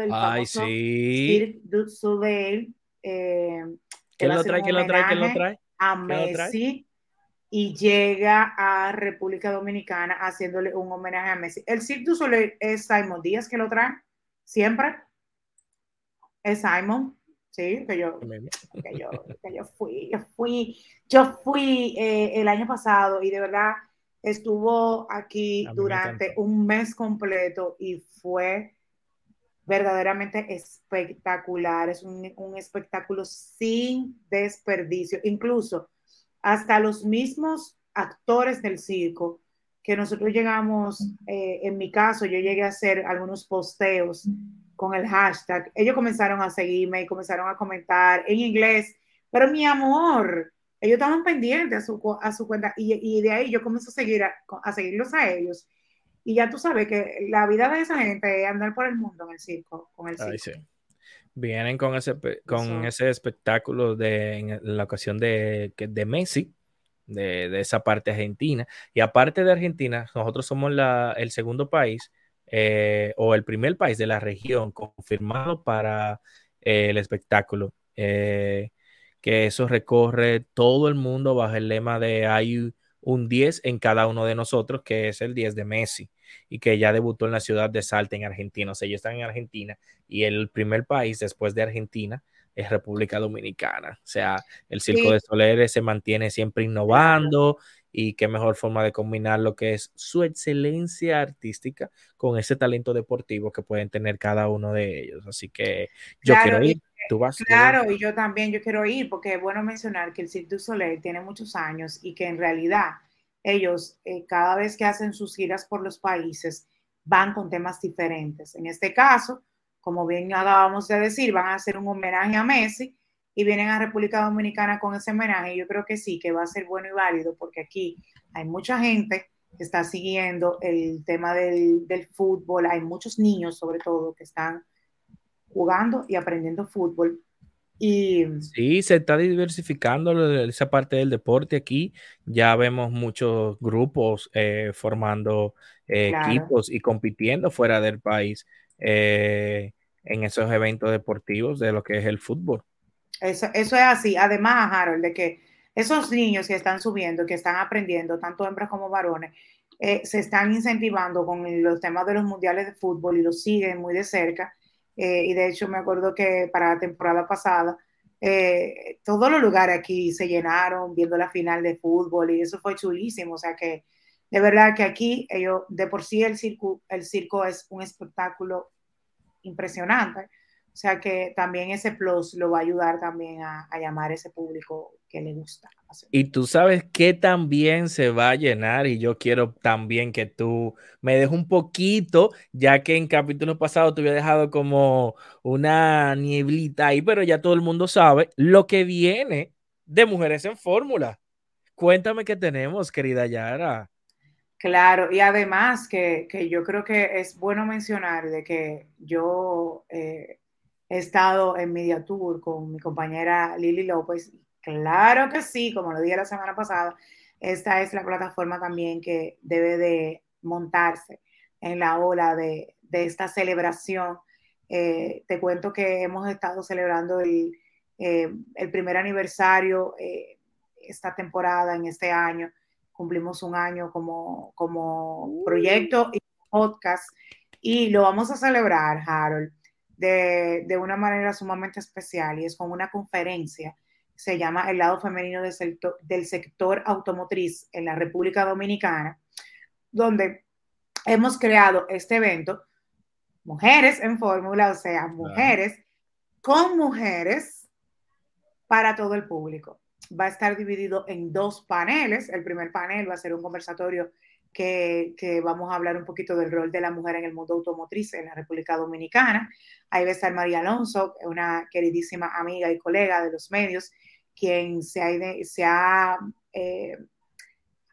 el Ay, sí. Cirque du Soleil. Eh, ¿Quién lo trae? ¿Quién lo trae? ¿Quién lo trae? A Messi y llega a República Dominicana haciéndole un homenaje a Messi. El Cirque du Soleil es Simon Díaz que lo trae, siempre. Es Simon. Sí, que yo, que yo, que yo fui, yo fui, yo fui eh, el año pasado y de verdad estuvo aquí durante un mes completo y fue verdaderamente espectacular. Es un, un, espectáculo sin desperdicio. Incluso hasta los mismos actores del circo que nosotros llegamos, eh, en mi caso, yo llegué a hacer algunos posteos con el hashtag, ellos comenzaron a seguirme y comenzaron a comentar en inglés, pero mi amor, ellos estaban pendientes a su, a su cuenta y, y de ahí yo comencé a, seguir a, a, seguirlos a ellos. Y ya tú sabes que la vida de esa gente es andar por el mundo en el circo, con el circo. sí. Vienen con ese, con ese espectáculo de, en la ocasión de, de Messi, de, de, esa parte argentina. Y aparte de Argentina, nosotros somos la, el segundo país eh, o el primer país de la región confirmado para eh, el espectáculo, eh, que eso recorre todo el mundo bajo el lema de hay un 10 en cada uno de nosotros, que es el 10 de Messi, y que ya debutó en la ciudad de Salta, en Argentina. O sea, ellos están en Argentina y el primer país después de Argentina es República Dominicana. O sea, el Circo de Soler se mantiene siempre innovando y qué mejor forma de combinar lo que es su excelencia artística con ese talento deportivo que pueden tener cada uno de ellos. Así que yo quiero ir. ¿Tú vas? Claro, y yo también, yo quiero ir, porque es bueno mencionar que el Cirque du Soleil tiene muchos años y que en realidad ellos eh, cada vez que hacen sus giras por los países van con temas diferentes. En este caso, como bien acabamos de decir, van a hacer un homenaje a Messi, y vienen a República Dominicana con ese homenaje, yo creo que sí, que va a ser bueno y válido, porque aquí hay mucha gente que está siguiendo el tema del, del fútbol, hay muchos niños sobre todo que están jugando y aprendiendo fútbol. Y... Sí, se está diversificando esa parte del deporte aquí. Ya vemos muchos grupos eh, formando eh, equipos y compitiendo fuera del país eh, en esos eventos deportivos de lo que es el fútbol. Eso, es así. Además, Harold, de que esos niños que están subiendo, que están aprendiendo, tanto hembras como varones, eh, se están incentivando con los temas de los mundiales de fútbol y los siguen muy de cerca. Eh, y de hecho me acuerdo que para la temporada pasada, eh, todos los lugares aquí se llenaron viendo la final de fútbol y eso fue chulísimo. O sea que de verdad que aquí ellos, de por sí el circo, el circo es un espectáculo impresionante. O sea que también ese plus lo va a ayudar también a, llamar a ese público que le gusta. Y tú sabes que también se va a llenar y yo quiero también que tú me dejes un poquito, ya que en capítulo pasado te había dejado como una nieblita ahí, pero ya todo el mundo sabe lo que viene de Mujeres en Fórmula. Cuéntame qué tenemos, querida Yara. Claro, y además que, yo creo que es bueno mencionar de que yo eh, he estado en Media Tour con mi compañera Lili López. Claro que sí, como lo dije la semana pasada, esta es la plataforma también que debe de montarse en la ola de, esta celebración. Eh, te cuento que hemos estado celebrando el, eh, primer aniversario eh, esta temporada, en este año. Cumplimos un año como, como proyecto y podcast y lo vamos a celebrar, Harold de, una manera sumamente especial y es con una conferencia, se llama El lado femenino del sector, del sector automotriz en la República Dominicana, donde hemos creado este evento, Mujeres en Fórmula, o sea, mujeres con mujeres para todo el público. Va a estar dividido en dos paneles. El primer panel va a ser un conversatorio que, vamos a hablar un poquito del rol de la mujer en el mundo automotriz en la República Dominicana. Ahí va a estar María Alonso, una queridísima amiga y colega de los medios, quien se ha, eh,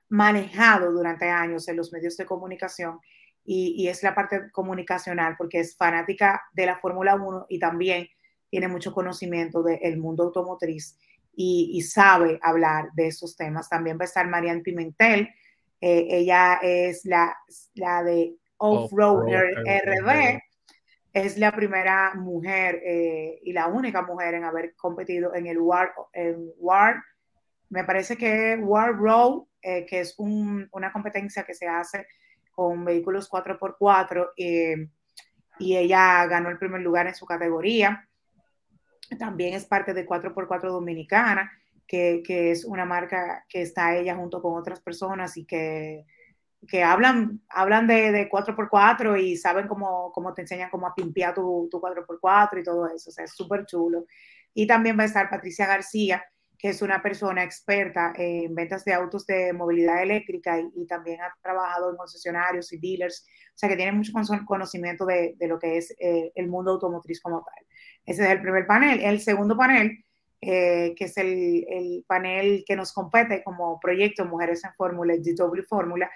manejado durante años en los medios de comunicación y, es la parte comunicacional porque es fanática de la Fórmula 1 y también tiene mucho conocimiento del mundo automotriz y, sabe hablar de esos temas. También va a estar Marianne Pimentel, eh, ella es la, la de Off-Roader RB, es la primera mujer eh, y la única mujer en haber competido en el War, en War. Me parece que War Road, eh, que es un, una competencia que se hace con vehículos 4x4, eh, y ella ganó el primer lugar en su categoría. También es parte de 4x4 Dominicana, que, es una marca que está ella junto con otras personas y que, que hablan, hablan de, de, 4x4 y saben cómo, cómo te enseñan cómo a pimpear tu, tu 4x4 y todo eso. O sea, es súper chulo. Y también va a estar Patricia García, que es una persona experta en ventas de autos de movilidad eléctrica y, y, también ha trabajado en concesionarios y dealers, o sea que tiene mucho conocimiento de, de lo que es eh, el mundo automotriz como tal. Ese es el primer panel. El segundo panel, eh, que es el, el, panel que nos compete como proyecto Mujeres en Fórmula, GW Fórmula,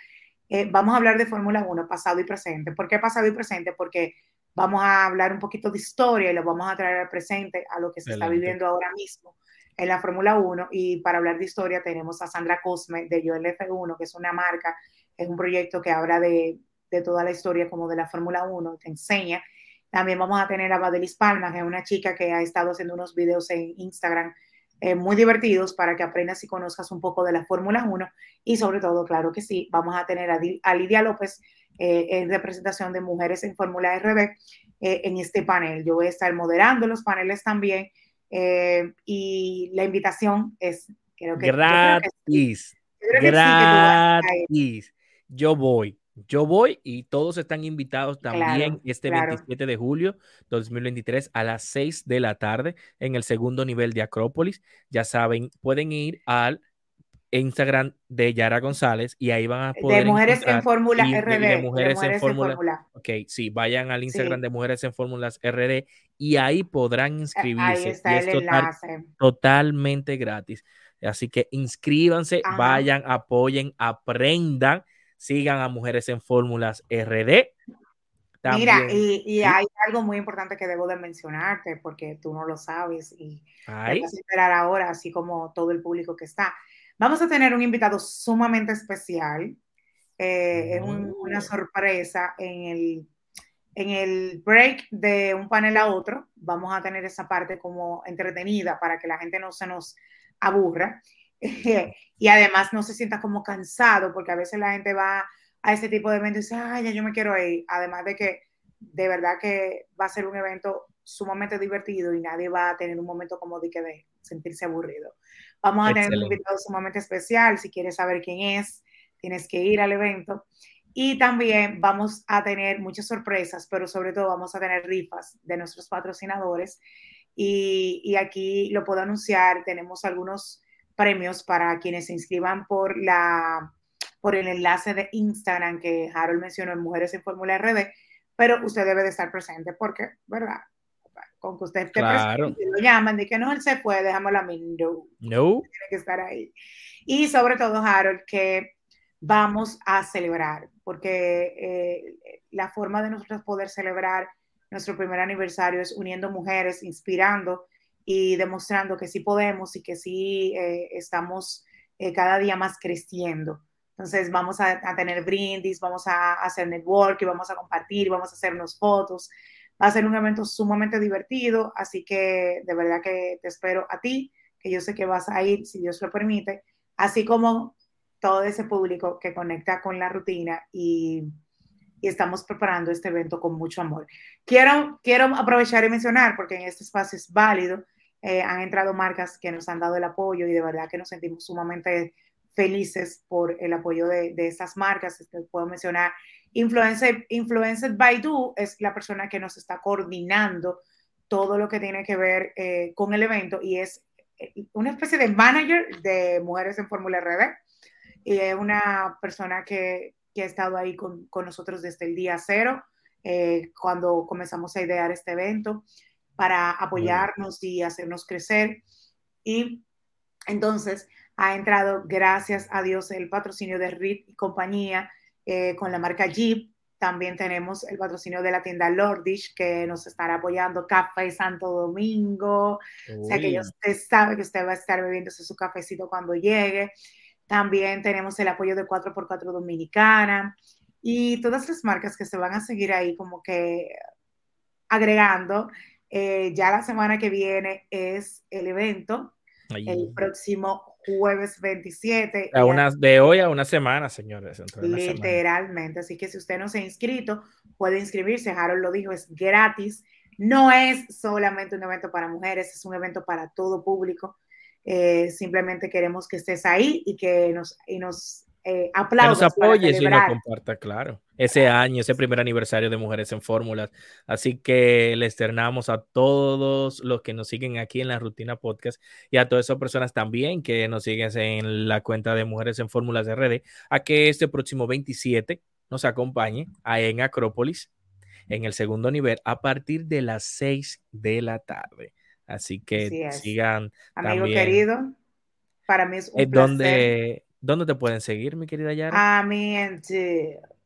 eh, vamos a hablar de Fórmula 1, pasado y presente. ¿Por qué pasado y presente? Porque vamos a hablar un poquito de historia y lo vamos a traer al presente, a lo que se está viviendo ahora mismo en la Fórmula 1 y para hablar de historia tenemos a Sandra Cosme de Joel F1, que es una marca, es un proyecto que habla de, de toda la historia como de la Fórmula 1, te enseña. También vamos a tener a Badelis Palma, que es una chica que ha estado haciendo unos videos en Instagram eh, muy divertidos para que aprendas y conozcas un poco de la Fórmula 1 y sobre todo, claro que sí, vamos a tener a, a Lidia López eh, en representación de mujeres en Fórmula RB eh, en este panel. Yo voy a estar moderando los paneles también eh, y la invitación es, creo que... Gratis. Yo creo que gratis. Sí, yo voy. Yo voy y todos están invitados también claro, este claro. 27 de julio 2023 a las 6 de la tarde en el segundo nivel de Acrópolis. Ya saben, pueden ir al Instagram de Yara González y ahí van a poder. De Mujeres en Fórmula RD. De, de, mujeres, de mujeres en, Fórmula. Ok, sí, vayan al Instagram sí. de Mujeres en Fórmulas RD y ahí podrán inscribirse. Ahí está el total, enlace. Totalmente gratis. Así que inscríbanse, Ajá. vayan, apoyen, aprendan, sigan a Mujeres en Fórmulas RD. También. Mira, y, y hay algo muy importante que debo de mencionarte porque tú no lo sabes y te vas a esperar ahora, así como todo el público que está. Vamos a tener un invitado sumamente especial. Eh, es un, una oh. sorpresa en el, en el break de un panel a otro. Vamos a tener esa parte como entretenida para que la gente no se nos aburra. (laughs) y además no se sienta como cansado, porque a veces la gente va a ese tipo de eventos y dice, ay, ya yo me quiero ir. Además de que de verdad que va a ser un evento sumamente divertido y nadie va a tener un momento como de que de sentirse aburrido. Vamos a Excelente. tener un invitado sumamente especial. Si quieres saber quién es, tienes que ir al evento. Y también vamos a tener muchas sorpresas, pero sobre todo vamos a tener rifas de nuestros patrocinadores. Y, y aquí lo puedo anunciar, tenemos algunos premios para quienes se inscriban por, la, por el enlace de Instagram que Harold mencionó en Mujeres en Fórmula RD, pero usted debe de estar presente porque, ¿verdad? con que usted esté claro. presente, lo llaman, de que no, él se puede, déjamelo a mí, no. No. Tiene que estar ahí. Y sobre todo, Harold, que vamos a celebrar, porque eh, la forma de nosotros poder celebrar nuestro primer aniversario es uniendo mujeres, inspirando y demostrando que sí podemos y que sí eh, estamos eh, cada día más creciendo. Entonces vamos a, a, tener brindis, vamos a hacer network y vamos a compartir, vamos a hacernos fotos. Va a ser un evento sumamente divertido, así que de verdad que te espero a ti, que yo sé que vas a ir, si Dios lo permite, así como todo ese público que conecta con la rutina y, y estamos preparando este evento con mucho amor. Quiero, quiero aprovechar y mencionar, porque en este espacio es válido, eh, han entrado marcas que nos han dado el apoyo y de verdad que nos sentimos sumamente felices por el apoyo de, de estas marcas. Puedo mencionar Influenced by Do es la persona que nos está coordinando todo lo que tiene que ver eh, con el evento y es eh, una especie de manager de Mujeres en Fórmula RD. Y es una persona que, que ha estado ahí con, con, nosotros desde el día cero, eh, cuando comenzamos a idear este evento, para apoyarnos y hacernos crecer. Y entonces ha entrado, gracias a Dios, el patrocinio de RIT y compañía eh, con la marca Jeep. También tenemos el patrocinio de la tienda Lordish que nos estará apoyando Café Santo Domingo. O sea que usted sabe que usted va a estar bebiéndose su cafecito cuando llegue. También tenemos el apoyo de 4x4 Dominicana y todas las marcas que se van a seguir ahí como que agregando. Eh, ya la semana que viene es el evento, el próximo jueves 27. de hoy a una semana, señores. Literalmente. Así que si usted no se ha inscrito, puede inscribirse. Harold lo dijo, es gratis. No es solamente un evento para mujeres, es un evento para todo público. Eh, simplemente queremos que estés ahí y que nos, y nos eh, Que nos apoyes y nos comparta, claro, ese año, ese primer aniversario de Mujeres en Fórmulas. Así que le externamos a todos los que nos siguen aquí en la Rutina Podcast y a todas esas personas también que nos siguen en la cuenta de Mujeres en Fórmulas de RD, a que este próximo 27 nos acompañe en Acrópolis, en el segundo nivel, a partir de las 6 de la tarde. Así que sigan. Amigo querido, para mí es un placer. ¿Dónde te pueden seguir, mi querida Yara? A mí en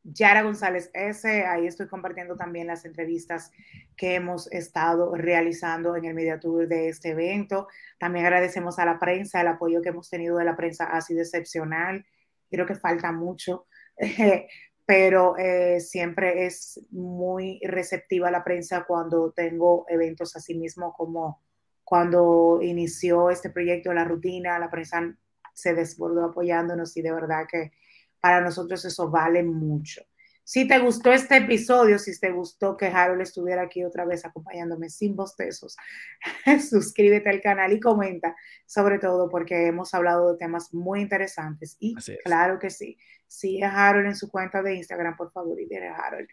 Yara González S. Ahí estoy compartiendo también las entrevistas que hemos estado realizando en el Media Tour de este evento. También agradecemos a la prensa, el apoyo que hemos tenido de la prensa ha sido excepcional. Creo que falta mucho, (laughs) pero eh, siempre es muy receptiva la prensa cuando tengo eventos así mismo como cuando inició este proyecto, la rutina, la prensa se desbordó apoyándonos y de verdad que para nosotros eso vale mucho. Si te gustó este episodio, si te gustó que Harold estuviera aquí otra vez acompañándome sin bostezos, (laughs) suscríbete al canal y comenta, sobre todo porque hemos hablado de temas muy interesantes. Y claro que sí, sigue a Harold en su cuenta de Instagram, por favor, y dile a Harold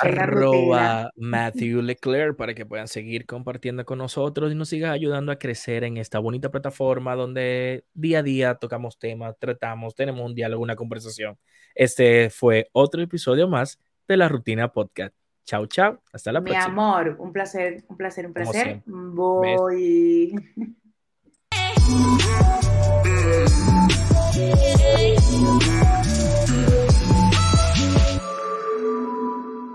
arroba Matthew Leclerc para que puedan seguir compartiendo con nosotros y nos sigan ayudando a crecer en esta bonita plataforma donde día a día tocamos temas, tratamos, tenemos un diálogo, una conversación. Este fue otro episodio más de la Rutina Podcast. Chao, chao. Hasta la próxima. Mi amor, un placer, un placer, un placer. Voy. (laughs)